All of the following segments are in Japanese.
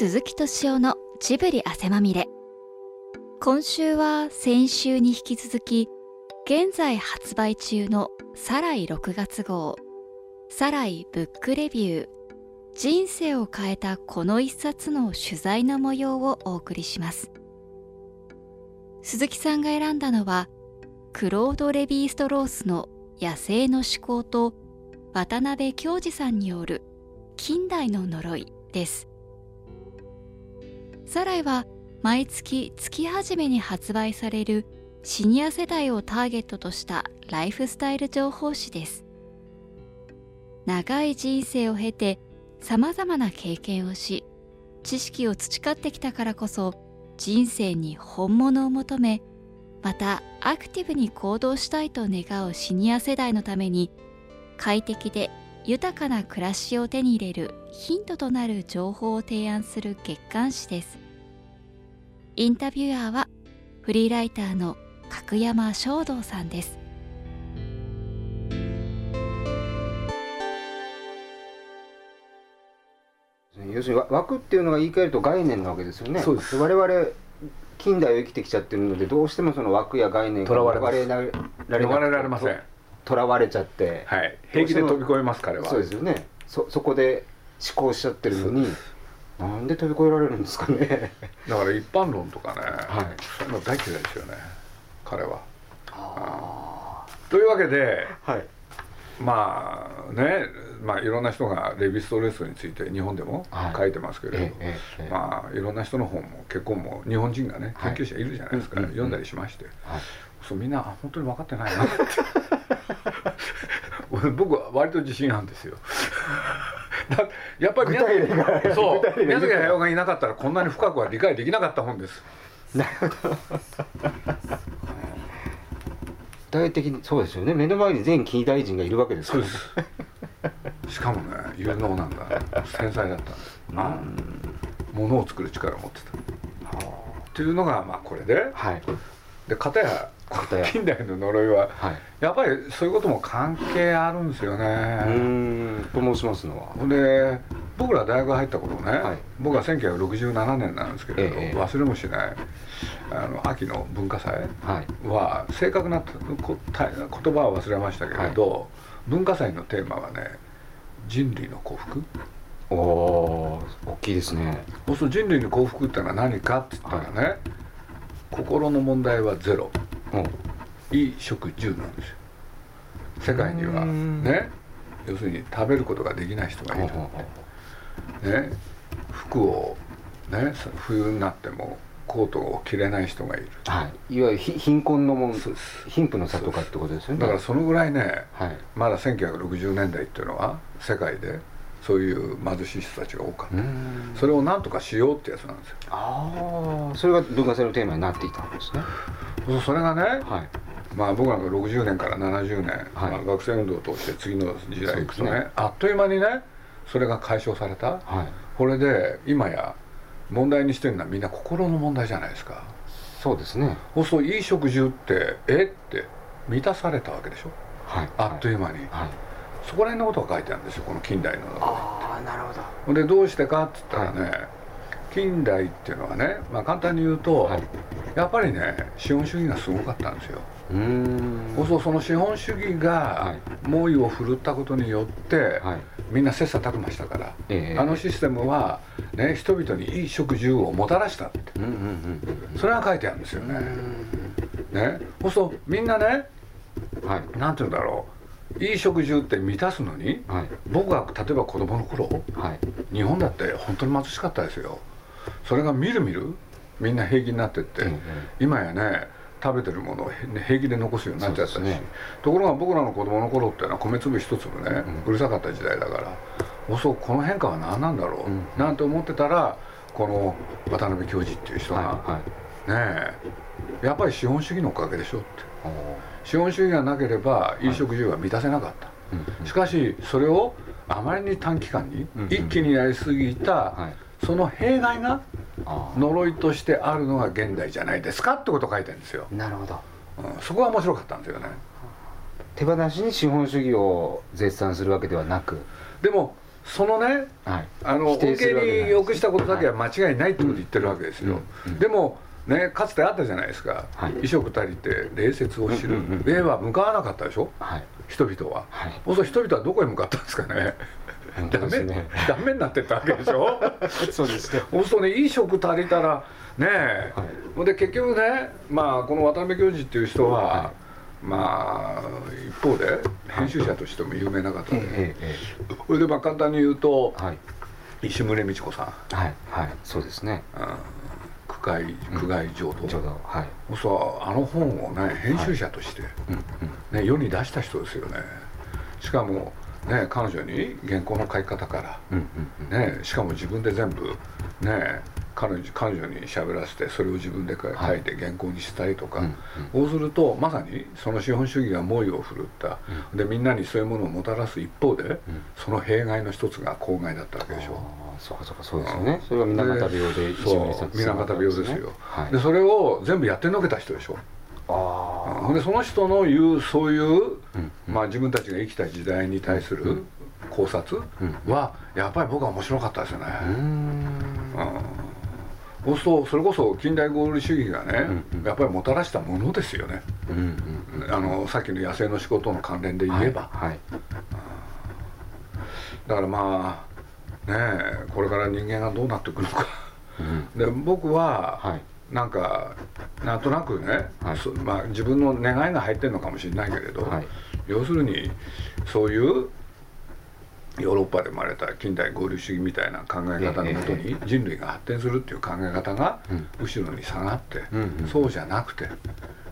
鈴木敏夫のジブリ汗まみれ。今週は先週に引き続き現在発売中のサライ6月号サライブックレビュー人生を変えたこの一冊の取材の模様をお送りします。鈴木さんが選んだのはクロード・レヴィストロースの野生の思考と渡辺京二さんによる近代の呪いです。サライは毎月月初めに発売されるシニア世代をターゲットとしたライフスタイル情報誌です。長い人生を経てさまざまな経験をし知識を培ってきたからこそ人生に本物を求めまたアクティブに行動したいと願うシニア世代のために快適で豊かな暮らしを手に入れるヒントとなる情報を提案する月刊誌です。インタビュアーはフリーライターの角山正道さんです。要するに枠っていうのが言い換えると概念なわけですよね。そうです。我々近代を生きてきちゃってるのでどうしてもその枠や概念囚われます。れられな逃れられませんとらわれちゃって、はい。平気で飛び越えます彼は。そうですよね。そそこで思考しちゃってるのになんで飛び越えられるんですかね。だから一般論とかね、はい。そういうの大嫌いですよね彼は。あというわけであはい。まあねまあいろんな人がレヴィストレスについて日本でもはい。書いてますけれど、ええええまあいろんな人の本も結構もう日本人がねはい。研究者いるじゃないですか、うんうんうん。読んだりしまして、はい。そうみんなあ本当に分かってないなって。俺 僕は割と自信あるんですよ。だやっぱり宮 具体例がそう宮崎駿がいなかったらこんなに深くは理解できなかった本です。なるほど具体的にそうですよね。目の前に全近大臣がいるわけですから。そうです。しかもね有能なんだ。天才だった。ん。ですあ物を作る力を持ってた。っていうのがまあこれで。はい。で片や近代の呪いははい。やっぱりそういうことも関係あるんですようねと申しますのは。で僕ら大学入った頃ね、はい。僕は1967年なんですけれど、ええ忘れもしないあの秋の文化祭はい。は正確なこた言葉は忘れましたけれど、文化祭のテーマはね人類の幸福。おおー大きいですね。そう人類の幸福ってのは何かって言ったらね、心の問題はゼロお衣食住なんですよ。世界には。うん。ね。要するに食べることができない人がいる。ね、服を、ね、冬になってもコートを着れない人がいる。うはい。いわゆるひ貧困のもん貧富の差とかってことですよね。だからそのぐらいねはい。まだ1960年代っていうのは世界でそういう貧しい人たちが多かった。ん。それを何とかしようってやつなんですよ。ああそれが文化祭のテーマになっていたんですねそうそれがね、はい。まあ僕なんか60年から70年、はい。まあ、学生運動を通して次の時代行くとねね。あっという間にねそれが解消された。はい。これで今や問題にしてるのはみんな心の問題じゃないですか。そうですね。そうするといい食事ってえって満たされたわけでしょ。はい。あっという間に、はい。そこら辺のことが書いてあるんですよこの近代のああなるほど。でどうしてかっつったらね、近代っていうのはね、まあ、簡単に言うと、はいやっぱりね資本主義がすごかったんですよ、うーん。そうするとその資本主義がは猛威を振るったことによって、はい。みんな切磋琢磨したから、ええ。あのシステムは、ね、人々にいい食住をもたらしたって。うんうんうんうんそれが書いてあるんですよね、うね。そうするとみんなねんはい。なんて言うんだろう。いい食住って満たすのにはい。僕が例えば子供の頃はい。日本だって本当に貧しかったですよそれがみるみるみんな平気になってって、ええ今やね食べてるものをへ平気で残すようになっちゃったし、ね。ところが僕らの子供の頃っていうのは米粒一粒ね、うるさかった時代だからおそうこの変化は何なんだろう、うん。なんて思ってたらこの渡辺教授っていう人が、はいはい。ねえやっぱり資本主義のおかげでしょって。資本主義がなければ衣食住は満たせなかった、うんしかしそれをあまりに短期間にうん。一気にやりすぎた、はいその弊害が呪いとしてあるのが現代じゃないですかってことを書いてるんですよ、なるほど。うん、そこが面白かったんですよね。手放しに資本主義を絶賛するわけではなく。でもそのねはい。あの恩恵に良くしたことだけは間違いないってこと言ってるわけですよ、でもねかつてあったじゃないですか、はい。衣食足りて礼節を知る、礼は向かわなかったでしょ？はい。人々は、はい。そう人々はどこへ向かったんですかね？ダメ、ね。ダメになってったわけでしょ？そうですね。そうするとねいい食足りたらねえ、はい。で結局ねまあこの渡辺教授っていう人は、はまあ一方で編集者としても有名な方で、えええこれでまあ簡単に言うとえはい。石牟美智子さん。はい。はい。そうですね。うん。区会区外浄土、うどはい。そうあの本をね編集者として、うんうん。ね、世に出した人ですよね。しかもね彼女に原稿の書き方から。ね、しかも自分で全部ね彼女彼女に喋らせてそれを自分で書はい。いて原稿にしたりとか、うんこうするとまさにその資本主義が猛威を振るった、でみんなにそういうものをもたらす一方で、その弊害の一つが公害だったわけでしょ。ああそうかそうかそうですよね。それが水俣病で一そう水俣病ですよ、はい。でそれを全部やってのけた人でしょあでその人の言うそういう、うんまあ、自分たちが生きた時代に対する考察はやっぱり僕は面白かったですよね。そうするとそれこそ近代合理主義がね、うんうん。やっぱりもたらしたものですよね、うんうんあのさっきの野生の仕事の関連で言えば、はいはい。だからまあねえこれから人間がどうなっていくのか。うん。で僕は、はい。なんかなんとなくね、はい。そまあ、自分の願いが入ってるのかもしれないけれど、はい。要するにそういうヨーロッパで生まれた近代合理主義みたいな考え方のもとに人類が発展するっていう考え方がうん。後ろに下がって、うんうん。そうじゃなくて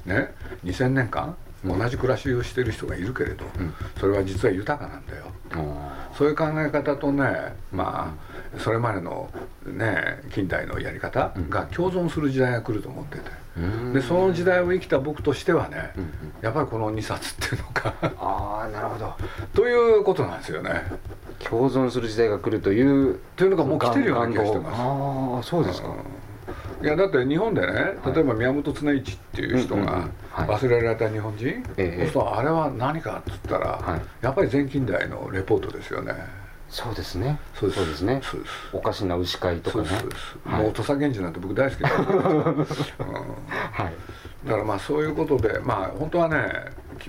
ね2000年間同じ暮らしをしてる人がいるけれど、ん。それは実は豊かなんだよあそういう考え方とねまあそれまでのね近代のやり方が共存する時代が来ると思ってて、ーでその時代を生きた僕としてはね、うんうん。やっぱりこの2冊っていうのか。ああなるほど。ということなんですよね。共存する時代が来るというというのがもう来てるような気がしてます。ああそうですか。いやだって日本でね例えば宮本常一っていう人が忘れられた日本人、ええ。そうするとあれは何かっつったら、はい。やっぱり前近代のレポートですよねそうですね。そうです。ね。おかしな牛飼いとかね。もう土佐源氏なんて僕大好きなんですけど、うん。はいだからまあそういうことでまあ本当はね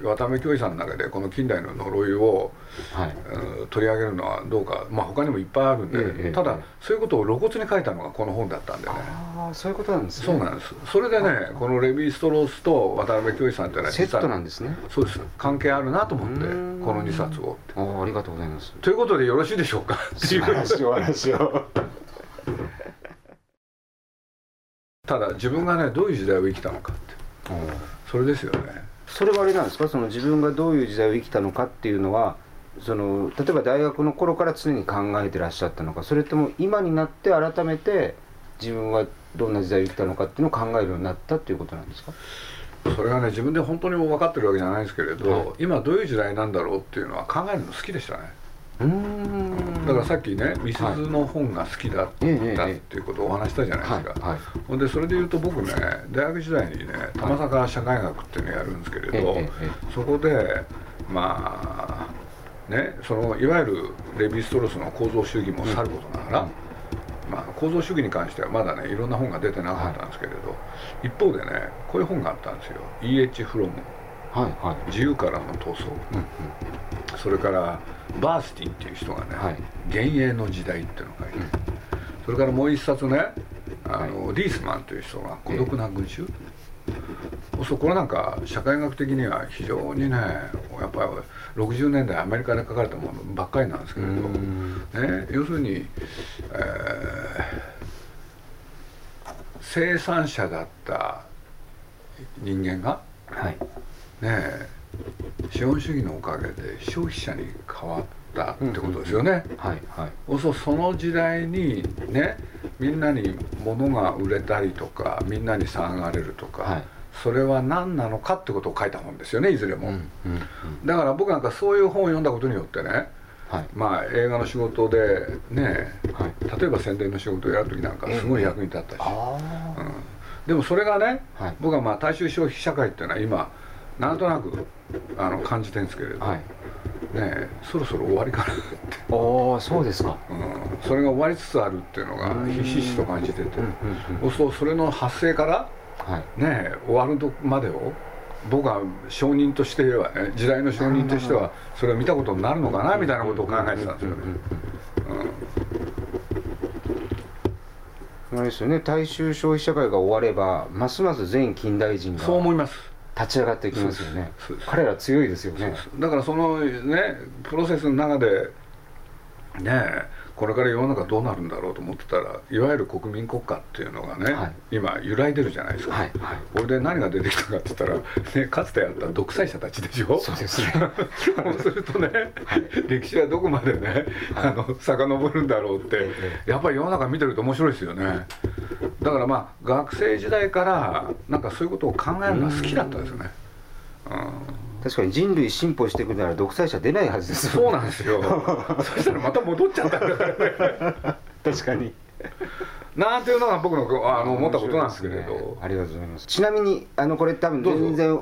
渡辺教授さんの中でこの近代の呪いを、はい。うん取り上げるのはどうかまあ他にもいっぱいあるんで、ええただええそういうことを露骨に書いたのがこの本だったんでね。ああそういうことなんですね。そうなんです。それでねこのレヴィ・ストロースと渡辺教授さんっていうのはセットなんでですね。そうです。関係あるなと思ってこの2冊を。ああありがとうございます。ということでよろしいでしょうか？素晴らしいお話を。ただ自分がねどういう時代を生きたのかって。それですよねそれはあれなんですか？その自分がどういう時代を生きたのかっていうのはその例えば大学の頃から常に考えてらっしゃったのかそれとも今になって改めて自分はどんな時代を生きたのかっていうのを考えるようになったっていうことなんですか？それはね自分で本当にもう分かってるわけじゃないですけれど、はい。今どういう時代なんだろうっていうのは考えるの好きでしたね。うーんだからさっきね美鈴の本が好きだったっていうことをお話ししたじゃないですか、ほんでそれで言うと僕ね大学時代にね玉坂社会学っていうのをやるんですけれど、そこでまあねそのいわゆるレヴィ・ストロースの構造主義もさることながら、まあ、構造主義に関してはまだねいろんな本が出てなかったんですけれど、一方でねこういう本があったんですよ。E.H. フロム自由からの闘争、それからバースティンっていう人がね「はい。幻影の時代」っていうのを書いて、それからもう一冊ねあの、リースマンという人が「孤独な群衆」そうこれなんか社会学的には非常にねやっぱり60年代アメリカで書かれたものばっかりなんですけれど、ね、要するに、えー生産者だった人間がはい。ねえ資本主義のおかげで消費者に変わったってことですよね。はいはい。そうそうその時代にねみんなに物が売れたりとかみんなに騒がれるとか、はい。それは何なのかってことを書いた本ですよねいずれも、うんうんうん。だから僕なんかそういう本を読んだことによってねはい。まあ映画の仕事でねはい。例えば宣伝の仕事をやる時なんかすごい役に立ったし、あうん。でもそれがね、はい。僕はまあ大衆消費社会っていうのは今なんとなくあの感じてるんですけれど、あはい。ねそろそろ終わりかなって、ああそうですか。うん、それが終わりつつあるっていうのがひしひしと感じてて、そうするとそれの発生からはい。ね終わるとまでを僕は証人としてはね時代の証人としてはそれを見たことになるのかなみたいなことを考えてたんですよね、あれですよね大衆消費社会が終わればますます全近代人がそう思います立ち上がっていきますよね。彼ら強いですよね。だからそのねプロセスの中でねこれから世の中どうなるんだろうと思ってたらいわゆる国民国家っていうのがね、はい。今揺らいでるじゃないですか、はい。はい。これで何が出てきたかって言ったら、ね、かつてあった独裁者たちでしょ？そうですね。そうするとね、歴史はどこまでね、あの遡るんだろうって、やっぱり世の中見てると面白いですよねだからまあ学生時代からなんかそういうことを考えるのは好きだったんですよね、うん。確かに人類進歩していくなら独裁者出ないはずですそうなんですよ。そしたらまた戻っちゃったんだからね。確かに。なんていうのが僕のあの思ったことなんですけれど、ねありがとうございます。ちなみにあのこれ多分全然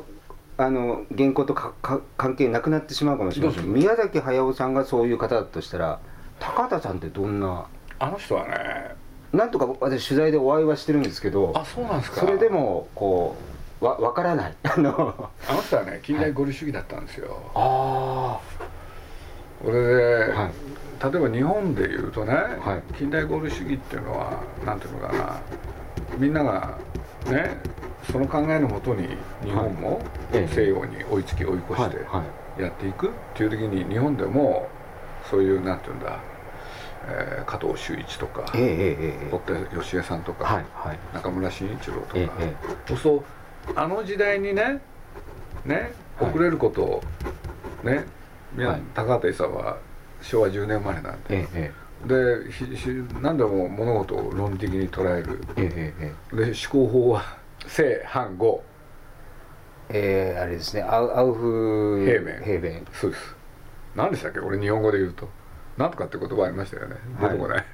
あの原稿とかか関係なくなってしまうかもしれませんどうぞ宮崎駿さんがそういう方だとしたら高畑さんってどんな？あの人はねなんとか私取材でお会いはしてるんですけどあそうなんですか。それでもこうわ分からない。あのあの人はね近代合理主義だったんですよ、あこれで、はい。例えば日本でいうとね、はい。近代合理主義っていうのはなんていうのかな。みんながねその考えのもとに日本もええ。西洋に追いつき追い越してはい。はい。やっていくっていう時に日本でもそういうなんていうんだ、えー加藤修一とかええええええ。堀田芳恵さんとか、はいはい。中村慎一郎とか、えええそうあの時代にねねはい遅れることをね、みなはい。高畑勲は昭和10年生まれなんで、えええでひひ何でも物事を論理的に捉える。ええで思考法は正反合ええあれですね。アウアウフ平面平面そうです。何でしたっけ？俺日本語で言うとなんとかって言葉ありましたよね。出てこない、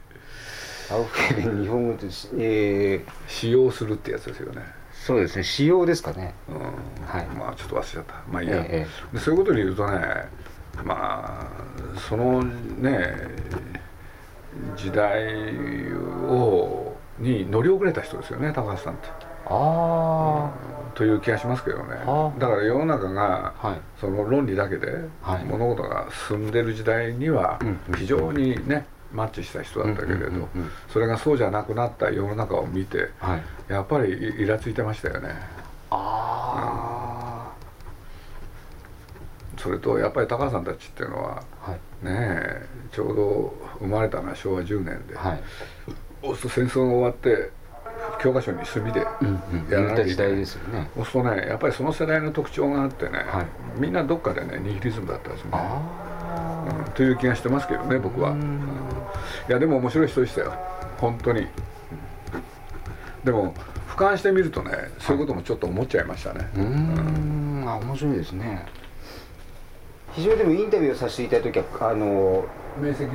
アウフ平面日本語でしええ使用するってやつですよね。そうですね。仕様ですかね。うん。はい。まあちょっと忘れちゃった。まあいいや、えでそういうことで言うとねまあそのね時代をに乗り遅れた人ですよね高橋さんって。あという気がしますけどね。あ。だから世の中があはい。その論理だけではい。物事が進んでる時代には非常にねマッチした人だったけれどうんうんうんうん。それがそうじゃなくなった世の中を見てはい。やっぱりイラついてましたよね。あそれとやっぱり高橋さんたちっていうのはあはい。ねえちょうど生まれたのは昭和10年で、戦争が終わって教科書に墨でうんうん。やらなきですよね。そうするとねやっぱりその世代の特徴があってね、はい。みんなどっかでねニヒリズムだったんですね、あうんという気がしてますけどね僕は、うん。うん。いやでも面白い人でしたよ。本当に。でも俯瞰してみるとねそういうこともちょっと思っちゃいましたね、うーん。あ面白いですね非常にでもインタビューをさせていただいた時はあの明晰でし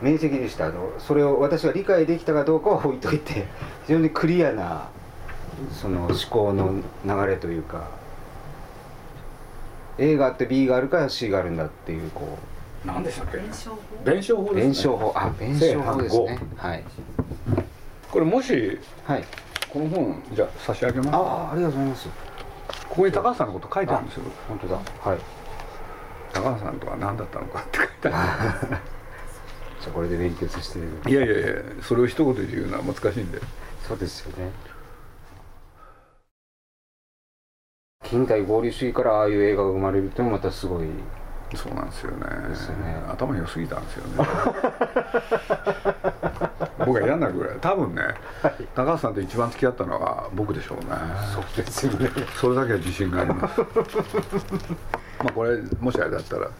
明晰でした。あのそれを私が理解できたかどうかは置いといて非常にクリアなその思考の流れというか A があって B があるから C があるんだっていうこょ何でしたっけ？弁証法？弁証法うです、ね、弁証法。あ弁証法ですね。はい。これもしはい。この本じゃあ差し上げます。ああありがとうございます。ここに高橋さんのこと書いてあるんですよ。本当だ。はい高橋さんとは何だったのかって書いてあじゃあこれで勉強させてる。いやいやいやそれを一言で言うのは難しいんでそうですよね。近代合理主義からああいう映画が生まれるってまたすごい。そうなんですよね。ね。頭良すぎたんですよね。僕は嫌になるぐらい。多分ね、高橋さんと一番付き合ったのは僕でしょうね。そうですよね。それだけは自信がありますまあこれもしあれだったら。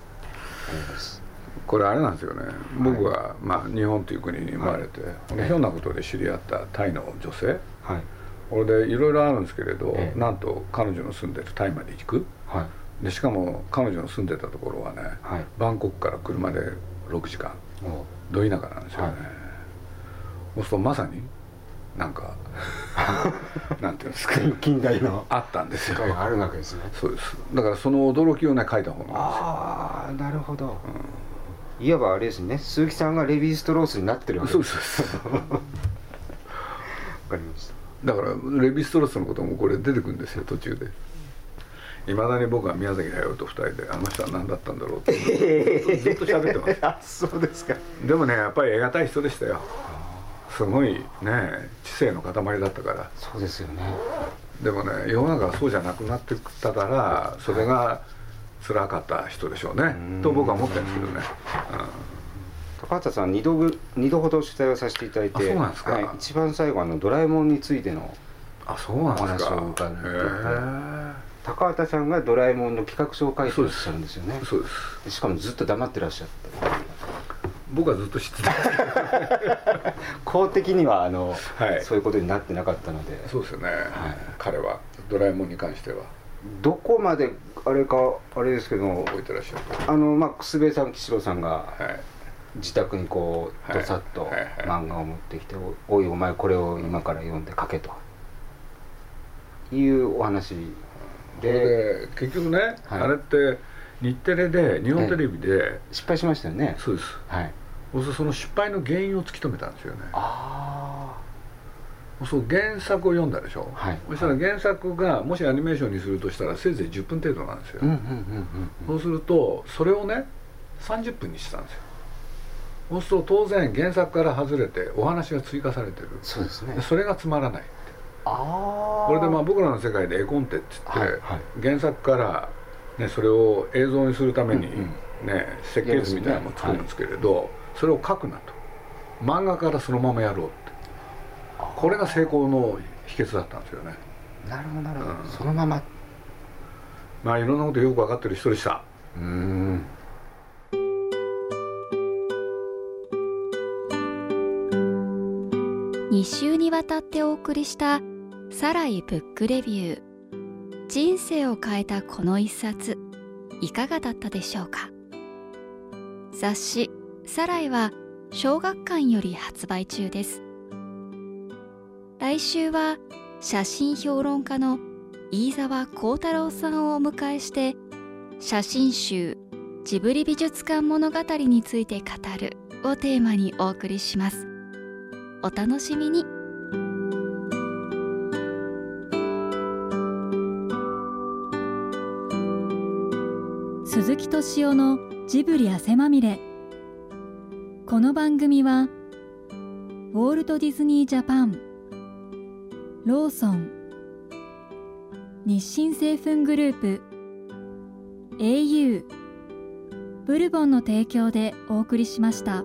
これあれなんですよね。僕は、まあ、日本という国に生まれて、い。ひょんなことで知り合ったタイの女性。はい。これでいろいろあるんですけれど、ええ。なんと彼女の住んでるタイまで行く。はい。でしかも彼女の住んでたところはね、はい。バンコクから車で6時間。もど田舎なんですよね、はい。そうするとまさになんか なんていうんですか。近代の。あったんですよ。あるわけですね。そうです。だからその驚きをね書いた本なんですよ。ああなるほど、いわばあれですね。鈴木さんがレヴィ・ストロースになってるわけそうでですすそう。ですわかりました。だからレヴィ・ストロースのこともこれ出てくるんですよ途中で。いまだに僕は宮崎駿と二人であの人は何だったんだろうってずっと喋ってます。あそうですか。でもねやっぱり得難い人でしたよすごいね知性の塊だったから。そうですよね。でもね世の中はそうじゃなくなってったからそれが辛かった人でしょうね。うん。と僕は思ってるんですけどね、高畑さん2度ぐ二度ほど取材をさせていただいてあそうなんですか。はい、一番最後あのドラえもんについてのうん、あそうなんですか。お話を伺うとへ高畑さんがドラえもんの企画書を書いてらっしゃるんですよね。えそうです。でしかもずっと黙ってらっしゃって僕はずっと知ってた。公的にはあの、はい。そういうことになってなかったので。そうですよね、彼は。ドラえもんに関しては。どこまであれかあれですけど覚えてらっしゃるあのまあ楠部さん吉郎さんがはい。自宅にこうはいどさっとはい。はい。漫画を持ってきて「おいお前これを今から読んで書け」と。いうお話で。で結局ね、はい。あれって日テレで日本テレビで、失敗しましたよね。そうです。はいその失敗の原因を突き止めたんですよね。あそう原作を読んだでしょ、はい。そしたら原作がもしアニメーションにするとしたらせいぜい10分程度なんですよ、そうするとそれをね30分にしたんですよ。そうすると当然原作から外れてお話が追加されてる。そうですね。でそれがつまらないああこれでまあ僕らの世界で絵コンテっつって、はいはい。原作から、ね、それを映像にするために、うんね設計図みたいなのも作るんですけれど、それを書くなと。漫画からそのままやろうって。これが成功の秘訣だったんですよね。なるほどなるほど、うん。そのまま。まあいろんなことよく分かってる人でした。うーん。2週にわたってお送りした「サライブックレビュー」人生を変えたこの一冊いかがだったでしょうか？雑誌「サライ」は小学館より発売中です。来週は写真評論家の飯沢幸太郎さんをお迎えして写真集ジブリ美術館物語について語るをテーマにお送りします。お楽しみに。鈴木敏夫のジブリ汗まみれ。この番組はウォールト・ディズニー・ジャパンローソン日清製粉グループ au ブルボンの提供でお送りしました。